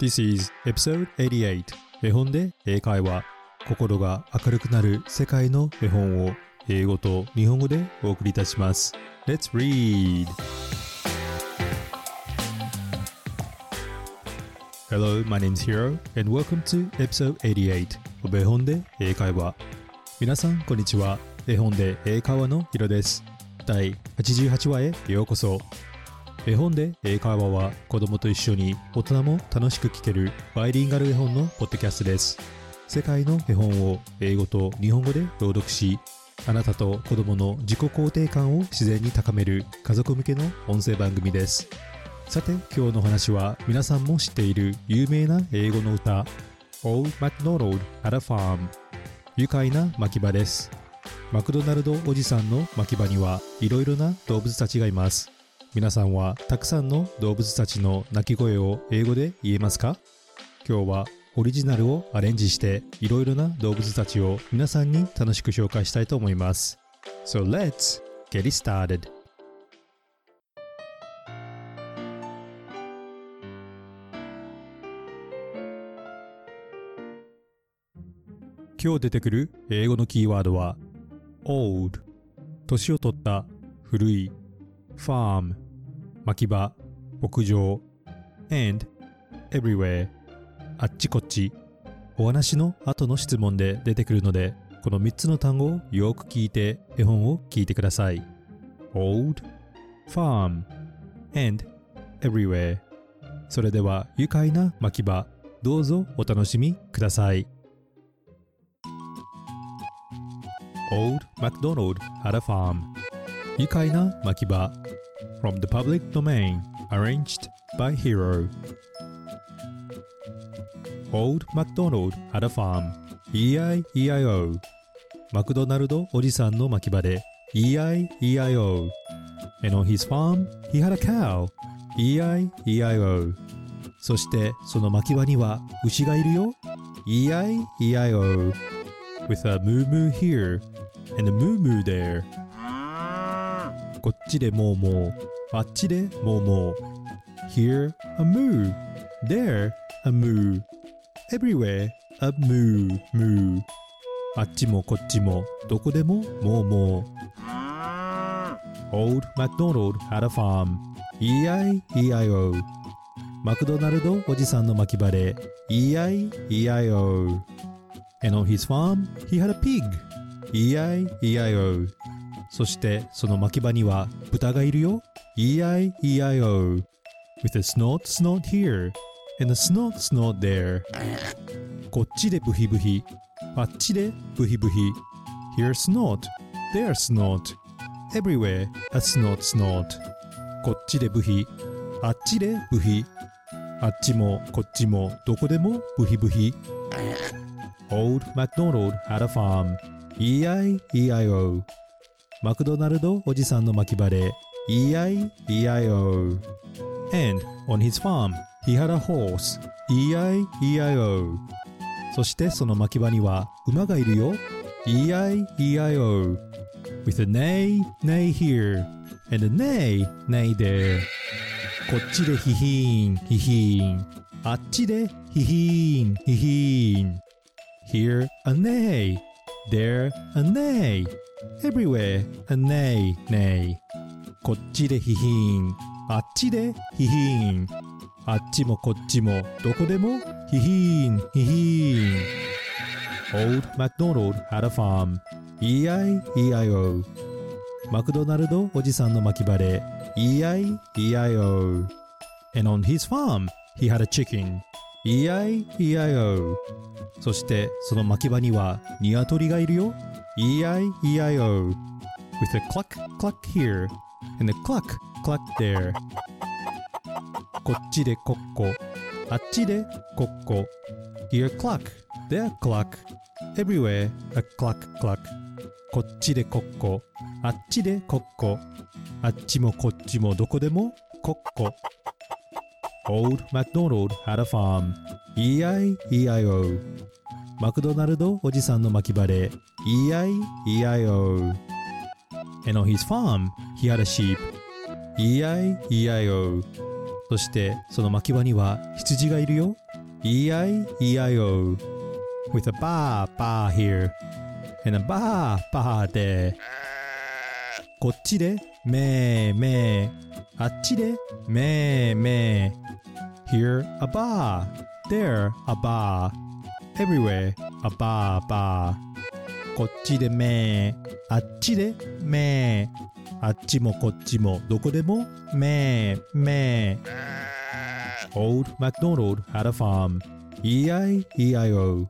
This is episode 88絵本で英会話心が明るくなる世界の絵本を英語と日本語でお送りいたします。Let's read! Hello, my name is Hiro and welcome to episode 88 of 絵本で英会話。皆さんこんにちは。絵本で英会話のヒロです。第88話へようこそ。絵本で英会話は子供と一緒に大人も楽しく聞けるバイリンガル絵本のポッドキャストです。世界の絵本を英語と日本語で朗読しあなたと子供の自己肯定感を自然に高める家族向けの音声番組です。さて今日の話は皆さんも知っている有名な英語の歌 Old MacDonald had a farm 愉快な牧場です。マクドナルドおじさんの牧場にはいろいろな動物たちがいます。皆さんはたくさんの動物たちの鳴き声を英語で言えますか？今日はオリジナルをアレンジしていろいろな動物たちを皆さんに楽しく紹介したいと思います。So let's get it started. 今日出てくる英語のキーワードは old 年を取った古い。Farm 牧場牧場 and everywhere. あっちこっち。お話の後の質問で出てくるのでこの3つの単語をよく聞いて絵本を聞いてください。Old farm and everywhere. それでは愉快な牧場どうぞお楽しみください。Old MacDonald had a farm. 愉快な牧場 From the public domain arranged by Hero Old MacDonald had a farm E-I-E-I-O マクドナルドおじさんの牧場で E-I-E-I-O And on his farm he had a cow E-I-E-I-O そしてその牧場には牛がいるよ E-I-E-I-O With a moo moo here and a moo moo there こっちでもうもうあっちでもうもう Here a moo There a moo Everywhere a moo moo あっちもこっちもどこでももうもう Old MacDonald had a farm E-I-E-I-O マクドナルドおじさんの牧場で E-I-E-I-O And on his farm he had a pig E-I-E-I-O そしてその牧場には豚がいるよ E-I-E-I-O With a snort snort here and a snort snort there こっちでブヒブヒあっちでブヒブヒ Here snort There snort Everywhere a snort snort こっちでブヒあっちでブヒあっちもこっちもどこでもブヒブヒ Old MacDonald had a farm E-I-E-I-O マクドナルドおじさんの牧場で E-I-E-I-O And on his farm he had a horse E-I-E-I-O そしてその牧場には馬がいるよ E-I-E-I-O With a neigh, neigh here and a neigh, neigh there こっちでヒヒーンヒヒーンあっちでヒヒーンヒヒーン Here a neigh There a neigh Everywhere a neigh neigh こっちでヒヒーンあっちでヒヒーンあっちもこっちもどこでもヒヒーンヒヒーン Old MacDonald had a farm E-I-E-I-O マクドナルドおじさんの牧場で E-I-E-I-O And on his farm he had a chicken E-I-E-I-O そしてその牧場にはニワトリがいるよ E-I-E-I-O With a cluck cluck here and a cluck cluck there こっちでコッコあっちでコッコ Here cluck there cluck Everywhere a cluck cluck こっちでコッコあっちでコッコあっちもこっちもどこでもコッコ Old MacDonald had a farm E-I-E-I-O マクドナルドおじさんの牧場で E-I-E-I-O And on his farm he had a sheep E-I-E-I-O そしてその牧場には羊がいるよ E-I-E-I-O with a ba ba here and a ba ba there こっちでめーめーあっちでめーめー Here a bar There a bar Everywhere a bar bar こっちでめーあっちでめーあっちもこっちもどこでもめーめー Old MacDonald had a farm E-I-E-I-O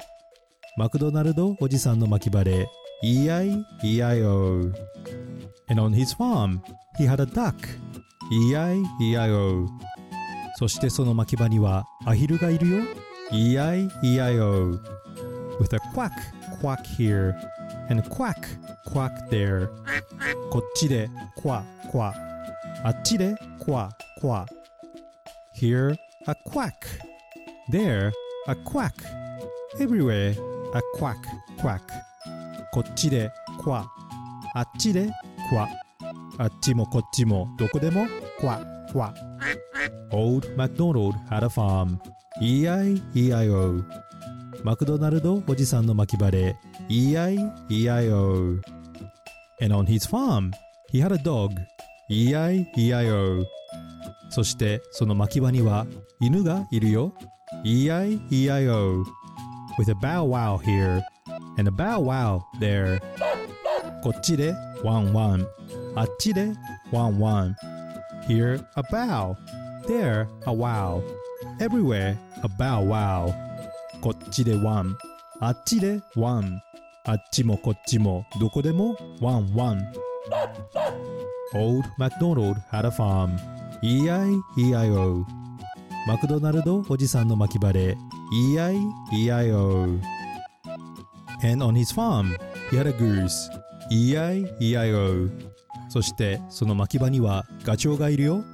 マクドナルドおじさんの巻き場で E-I-E-I-O And on his farm, he had a duck. E-I-E-I-O. そしてその牧場にはアヒルがいるよ。E-I-E-I-O. With a quack, quack here. And quack, quack there. こっちでクワクワ。あっちでクワクワ。Here, a quack. There, a quack. Everywhere, a quack, quack. こっちでクワ。あっちでクワ。 あっちもこっちもどこでもクワクワ。Old MacDonald had a farm. E-I-E-I-O. マクドナルドおじさんの巻き場で E-I-E-I-O. And on his farm, he had a dog. E-I-E-I-O. そしてその巻き場には犬がいるよ。E-I-E-I-O. With a bow wow here and a bow wow there. こっちでワンワン。 あっちでワンワン。Here a bow. There a wow. Everywhere a bow wow. こっちでワン。あっちでワン。あっちもこっちもどこでもワンワン。Old MacDonald had a farm. E-I-E-I-O. マクドナルドおじさんの牧場で E-I-E-I-O. And on his farm, he had a goose. E-I-E-I-O そしてその巻き場にはガチョウがいるよ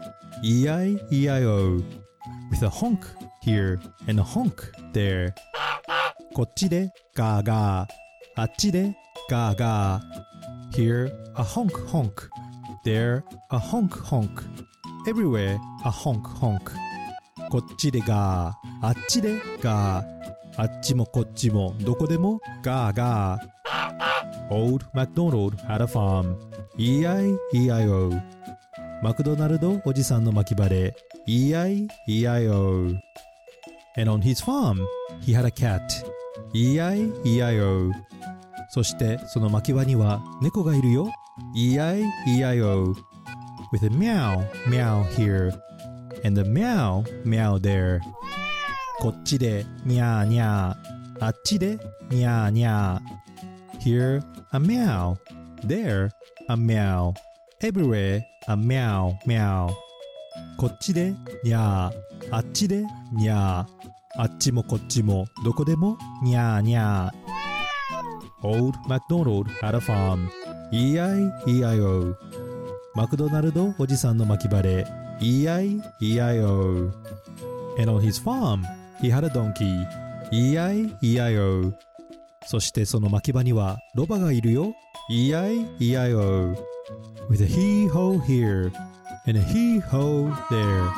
E-I-E-I-O With a honk here and a honk there こっちでガーガーあっちでガーガー Here a honk honk There a honk honk Everywhere a honk honk こっちでガーあっちでガーあっちもこっちもどこでもガーガー Old MacDonald had a farm. E-I-E-I-O. マクドナルドおじさんの巻き場で E-I-E-I-O. And on his farm, he had a cat. E-I-E-I-O. そしてその巻き場には猫がいるよ。E-I-E-I-O. With a meow, meow here. And a meow, meow there. こっちでニャーニャー。あっちでニャーニャー。Here a meow. There, a meow. Everywhere, a meow, meow. こっちでにゃー。あっちでにゃー。あっちもこっちもどこでもにゃーにゃー。Old MacDonald had a farm. E-I-E-I-O. マクドナルドおじさんの巻き場で E-I-E-I-O. And on his farm, he had a donkey. E-I-E-I-O. そしてその巻き場にはロバがいるよ。E-I-E-I-O. With a hee-ho here and a hee-ho there.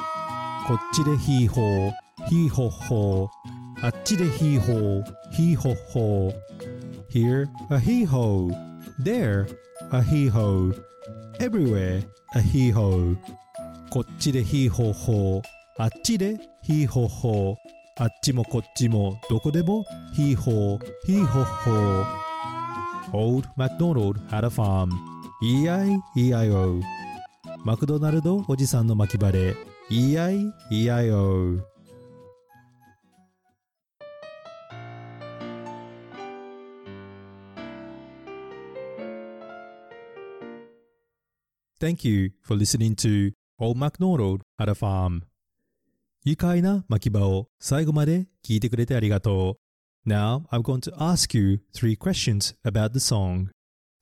こっちでヒーホー、ヒーホッホー。あっちでヒーホー、ヒーホッホー。Here a hee-ho. There a hee-ho. Everywhere a hee-ho. こっちでヒーホーホー。あっちでヒーホッホー。あっちもこっちもどこでもヒーホーヒーホッホー Old MacDonald had a farm E-I-E-I-O マクドナルドおじさんの巻き場で E-I-E-I-O Thank you for listening to Old MacDonald had a farm 愉快な巻き場を最後まで聞いてくれてありがとう。Now I'm going to ask you three questions about the song.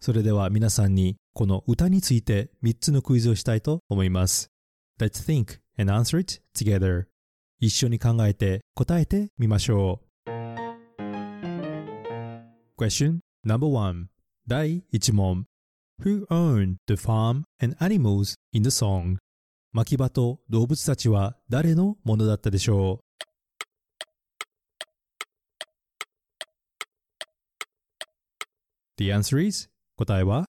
それでは皆さんにこの歌について3つのクイズをしたいと思います。Let's think and answer it together. 一緒に考えて答えてみましょう。Question number one 第1問 Who owned the farm and animals in the song? 牧場と動物たちは誰のものだったでしょ The answer is 答えは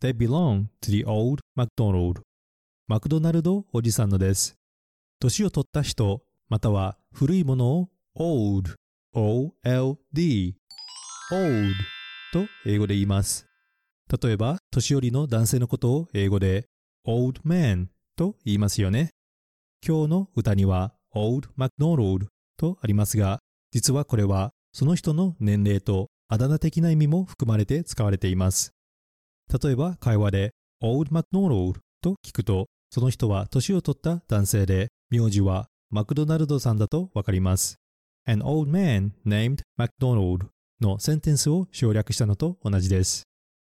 They belong to the old MacDonald. マクドナルドおじさんのです。年を取った人または古いものを old O-L-D old と英語で言います。例えば年寄りの男性のことを英語で old man と言いますよね。今日の歌には old MacDonald とありますが実はこれはその人の年齢とあだ名的な意味も含まれて使われています。例えば会話で Old MacDonald と聞くとその人は年を取った男性で名字はマクドナルドさんだとわかります。An old man named MacDonald のセンテンスを省略したのと同じです。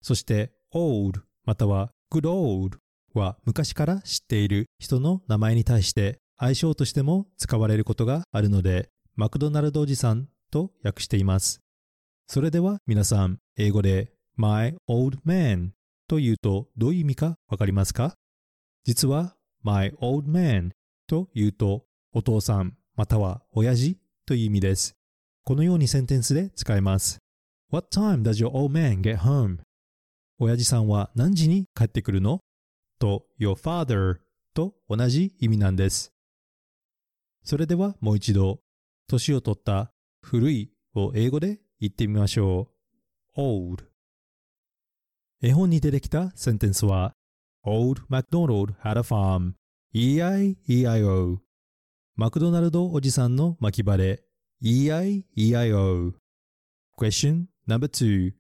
そして old または good old は昔から知っている人の名前に対して相性としても使われることがあるのでマクドナルドおじさんと訳しています。それでは皆さん、英語で my old man と言うとどういう意味かわかりますか？実は my old man と言うとお父さんまたは親父という意味です。このようにセンテンスで使えます。What time does your old man get home? 親父さんは何時に帰ってくるの？と your father と同じ意味なんです。それではもう一度年を取った古いを英語で言ってみましょう。old 絵本に出てきたセンテンスは Old MacDonald had a farm E-I-E-I-O マクドナルドおじさんの巻き場で E-I-E-I-O Question number two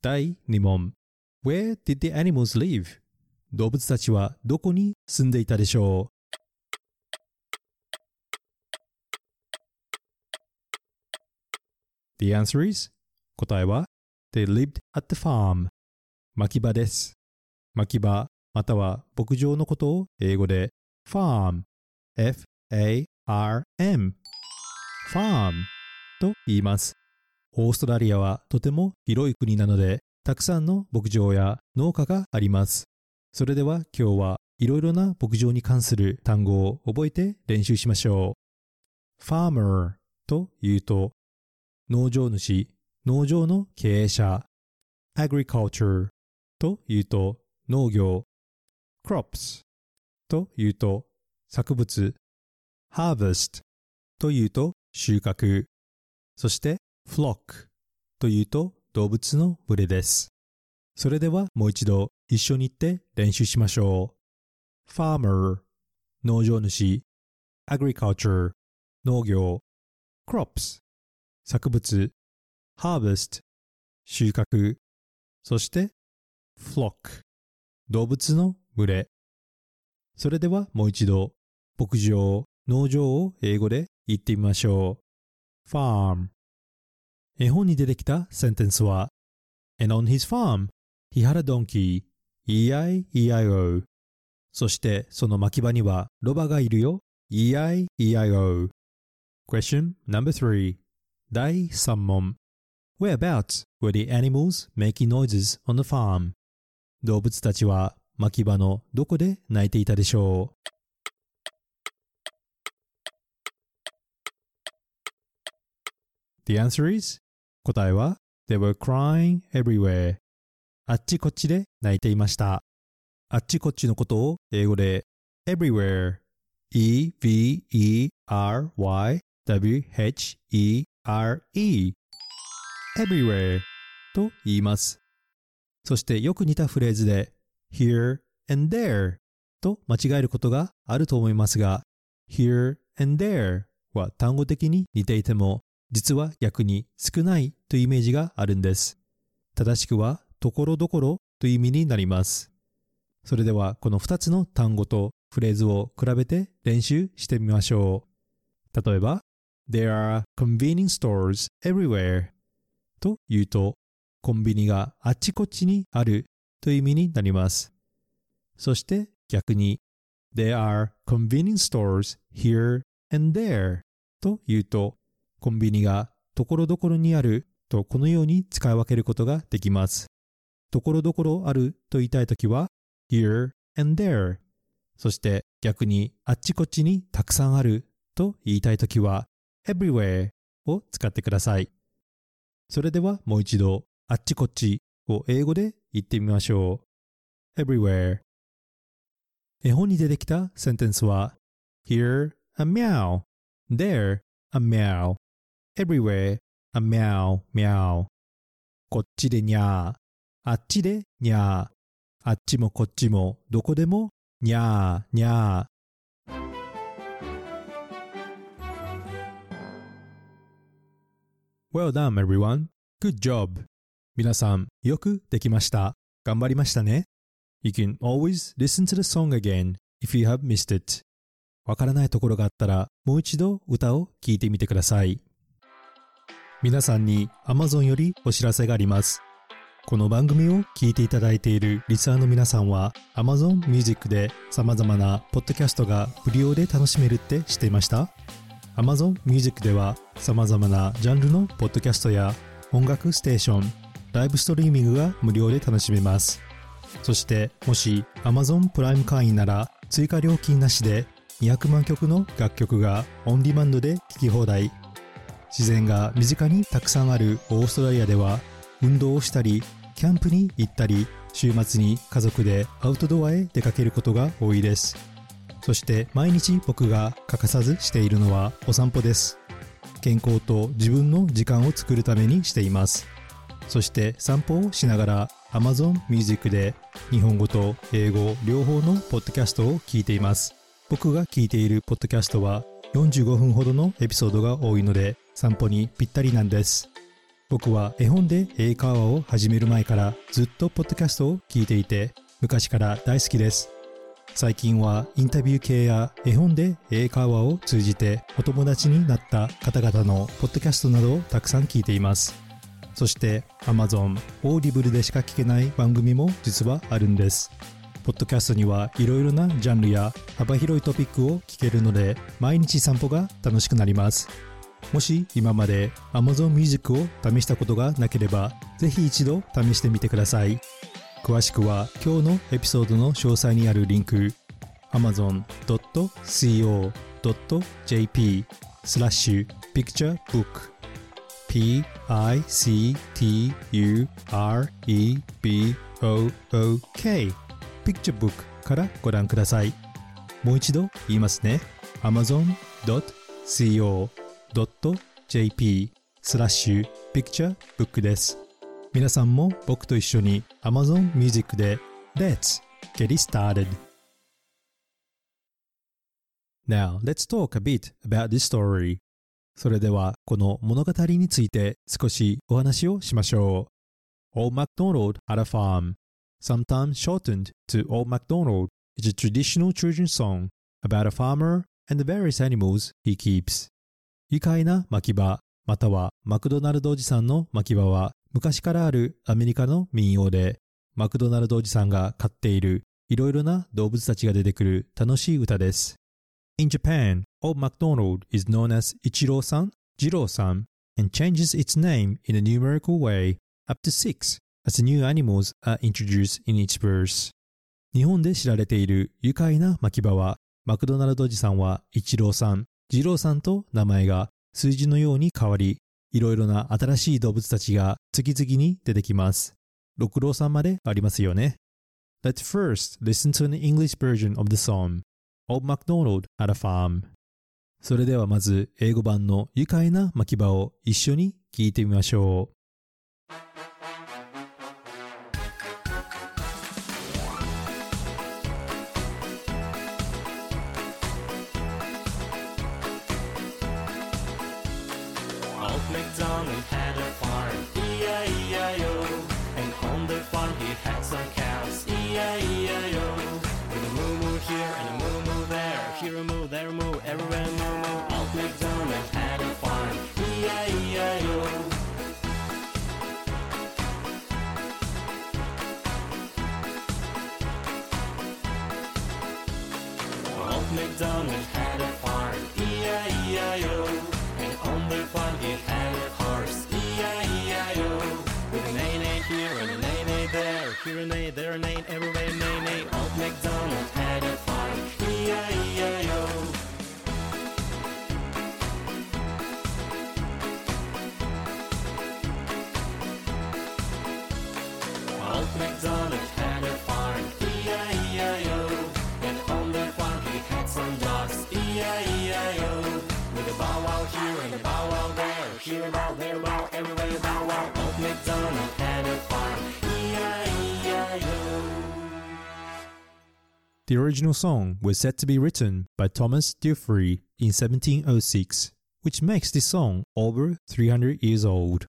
第2問 Where did the animals live? 動物たちはどこに住んでいたでしょ The answer is 答えは They lived at the farm 牧場です。牧場または牧場のことを英語で farm F-A-R-M farm と言います。オーストラリアはとても広い国なのでたくさんの牧場や農家があります。それでは今日はいろいろな牧場に関する単語を覚えて練習しましょう。farmer と言うと農場主、農場の経営者、agriculture というと農業、crops というと作物、harvest というと収穫、そして flock というと動物の群れです。それではもう一度一緒に言って練習しましょう。farmer 農場主。agriculture 農業。crops 作物 harvest 収穫そして flock 動物の群れそれではもう一度牧場農場を英語で言ってみましょう farm 絵本に出てきたセンテンスは And on his farm he had a donkey E-I-E-I-O そしてその牧場にはロバがいるよ E-I-E-I-O Question number three 第3問 Whereabouts were the animals making noises on the farm? 動物たちは牧場のどこで鳴いていたでしょう The answer is 答えは They were crying everywhere あっちこっちで泣いていましたあっちこっちのことを英語で everywhere E-V-E-R-Y-W-H-E re everywhere と言います。そしてよく似たフレーズで here and there と間違えることがあると思いますが here and there は単語的に似ていても実は逆に少ないというイメージがあるんです。正しくはところどころという意味になります。それではこの2つの単語とフレーズを比べて練習してみましょう。例えば There are convenience stores everywhere と言うと、コンビニがあっちこっちにあるという意味になります。そして逆に、There are convenience stores here and there と言うと、コンビニがところどころにあるとこのように使い分けることができます。ところどころあると言いたいときは here and there そして逆にあっちこっちにたくさんあると言いたいときは everywhere を使ってください。それではもう一度、あっちこっちを英語で言ってみましょう。everywhere 絵本に出てきたセンテンスは Here a meow There a meow Everywhere a meow meow こっちでにゃーあっちでにゃーあっちもこっちもどこでもにゃーにゃ Well done, everyone. Good job. 皆さん、よくできました。頑張りましたね。You can always listen to the song again if you have missed it. わからないところがあったら、もう一度歌を聴いてみてください。皆さんに Amazon よりお知らせがあります。この番組を聞いていただいているリスナーの皆さんは Amazon Music で様々なポッドキャストが無料で楽しめるって知っていました？Amazon Music では様々なジャンルのポッドキャストや音楽ステーション、ライブストリーミングが無料で楽しめます。そしてもし Amazon プライム会員なら追加料金なしで200万曲の楽曲がオンディマンドで聴き放題。自然が身近にたくさんあるオーストラリアでは運動をしたり、キャンプに行ったり、週末に家族でアウトドアへ出かけることが多いです。そして毎日僕が欠かさずしているのはお散歩です。健康と自分の時間を作るためにしています。そして散歩をしながら Amazon Music で日本語と英語両方のポッドキャストを聞いています。僕が聞いているポッドキャストは45分ほどのエピソードが多いので散歩にぴったりなんです。僕は絵本で英会話を始める前からずっとポッドキャストを聞いていて昔から大好きです。最近はインタビュー系や絵本で英会話を通じてお友達になった方々のポッドキャストなどをたくさん聞いています。そして Amazon、Audible でしか聞けない番組も実はあるんです。ポッドキャストにはいろいろなジャンルや幅広いトピックを聞けるので毎日散歩が楽しくなります。もし今まで Amazon Music を試したことがなければぜひ一度試してみてください。詳しくは今日のエピソードの詳細にあるリンク amazon.co.jp スラッシュ picturebook p-i-c-t-u-r-e-b-o-o-k picturebook からご覧くださいもう一度言いますね amazon.co.jp スラッシュ picturebook です皆さんも僕と一緒に Amazon Music で Let's get it started! Now, let's talk a bit about this story. それではこの物語について少しお話をしましょう。Old MacDonald had a farm. Sometimes shortened to Old MacDonald is a traditional children's song about a farmer and the various animals he keeps. 愉快な牧場またはマクドナルドおじさんの牧場は昔からあるアメリカの民謡で、マクドナルドおじさんが飼っているいろいろな動物たちが出てくる楽しい歌です。In Japan, Old MacDonald is known as Ichiro-san, Jiro-san, and changes its name in a numerical way up to six as new animals are introduced in each verse. 日本で知られている愉快な牧場は、マクドナルドおじさんはイチローさん、ジローさんと名前が数字のように変わり、いろいろな新しい動物たちが次々に出てきます。六郎さんまでありますよね。Let's first listen to an English version of the song Old MacDonald had a farm それではまず英語版の愉快な牧場を一緒に聞いてみましょう。he had a farm, E-I-E-I-O. And on the farm he had some cows, E-I-E-I-O. With a moo moo here and a moo moo there, here a moo, there a moo, everywhere a moo moo. Old MacDonald had a farm, E-I-E-I-O. Old MacDonald had a farm, E-I-E-I-O. There, here a bow, there a bow, everywhere a bow wow. Old MacDonald had a farm, E-I-E-I-O. The original song was said to be written by Thomas Dufree in 1706, which makes this song over 300 years old.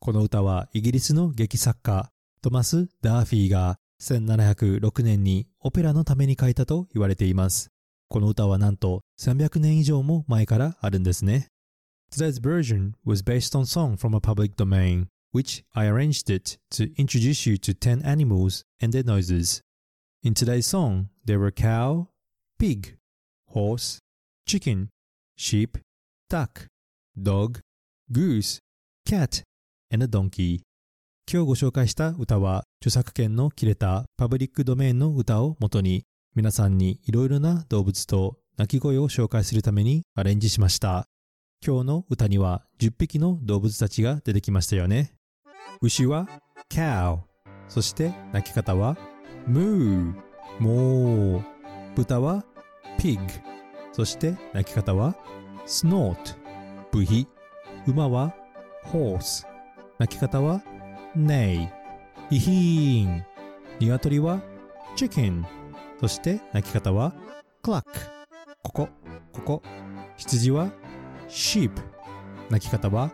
この歌はイギリスの劇作家トマス・ダーフィーが1706年にオペラのために書いたと言われています。この歌はなんと300年以上も前からあるんですね。Today's version was based on song from a public domain, which I arranged it to introduce you to 10 animals and their noises. In today's song, there were cow, pig, horse, chicken, sheep, duck, dog, goose, cat, and a donkey. 今日ご紹介した歌は著作権の切れたパブリックドメインの歌を元に皆さんにいろいろな動物と鳴き声を紹介するためにアレンジしました。今日の歌には10匹の動物たちが出てきましたよね。牛は cow、そして鳴き方は moo、moo。豚は pig、そして鳴き方は snort、ブヒ。馬は horse、鳴き方は neigh、イヒーン。鶏は chicken、そして鳴き方は cluck。ここ、ここ。羊は sheep。鳴き方は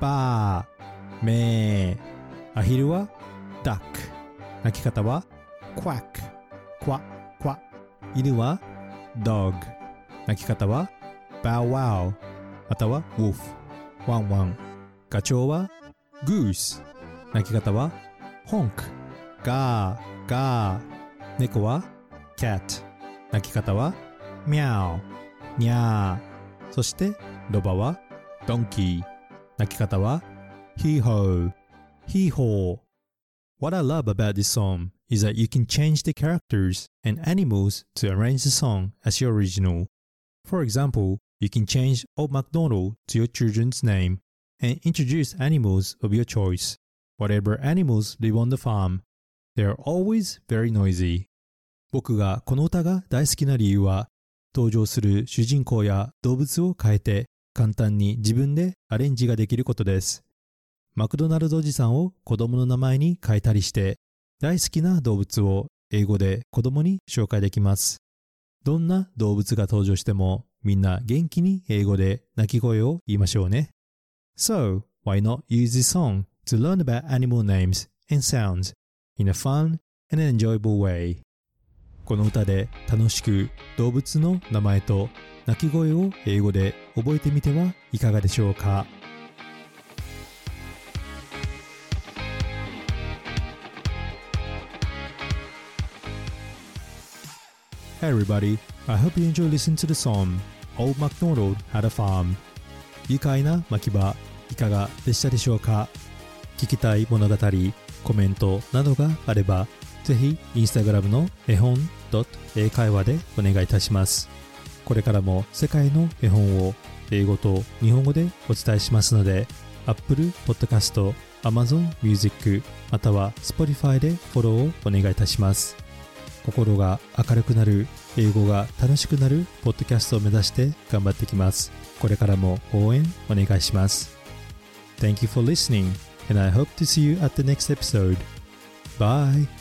bar、メー。アヒルは duck。鳴き方は quack。クワ、クワ。犬は dog。鳴き方は bow wow。または wolf。ワンワン。ガチョウは goose。鳴き方は honk。ガー、ガー。猫は cat。鳴き方は meow。にゃー。そしてロバは donkey。鳴き方は hee ho。hee ho。What I love about this song is that you can change the characters and animals to arrange the song as your original. For example, you can change Old MacDonald to your children's name and introduce animals of your choice. Whatever animals live on the farm, they are always very noisy. 僕がこの歌が大好きな理由は、登場する主人公や動物を変えて 簡単に自分でアレンジができることです。マクドナルドおじさんを子供の名前に変えたりして、大好きな動物を英語で子供に紹介できます。どんな動物が登場してもみんな元気に英語で鳴き声を言いましょうね。So, why not use this song to learn about animal names and sounds in a fun and enjoyable way? この歌で楽しく動物の名前と鳴き声を英語で覚えてみてはいかがでしょうか？Hey everybody, I hope you enjoy listening to the song Old MacDonald Had a Farm. 愉快な牧場いかがでしたでしょうか？聞きたい物語、コメントなどがあればぜひインスタグラムの絵本英会話でお願いいたします。これからも世界の絵本を英語と日本語でお伝えしますので Apple Podcast、Amazon Music または Spotify でフォローをお願いいたします。心が明るくなる英語が楽しくなるポッドキャストを目指して頑張ってきます。これからも応援お願いします。Thank you for listening and I hope to see you at the next episode. Bye!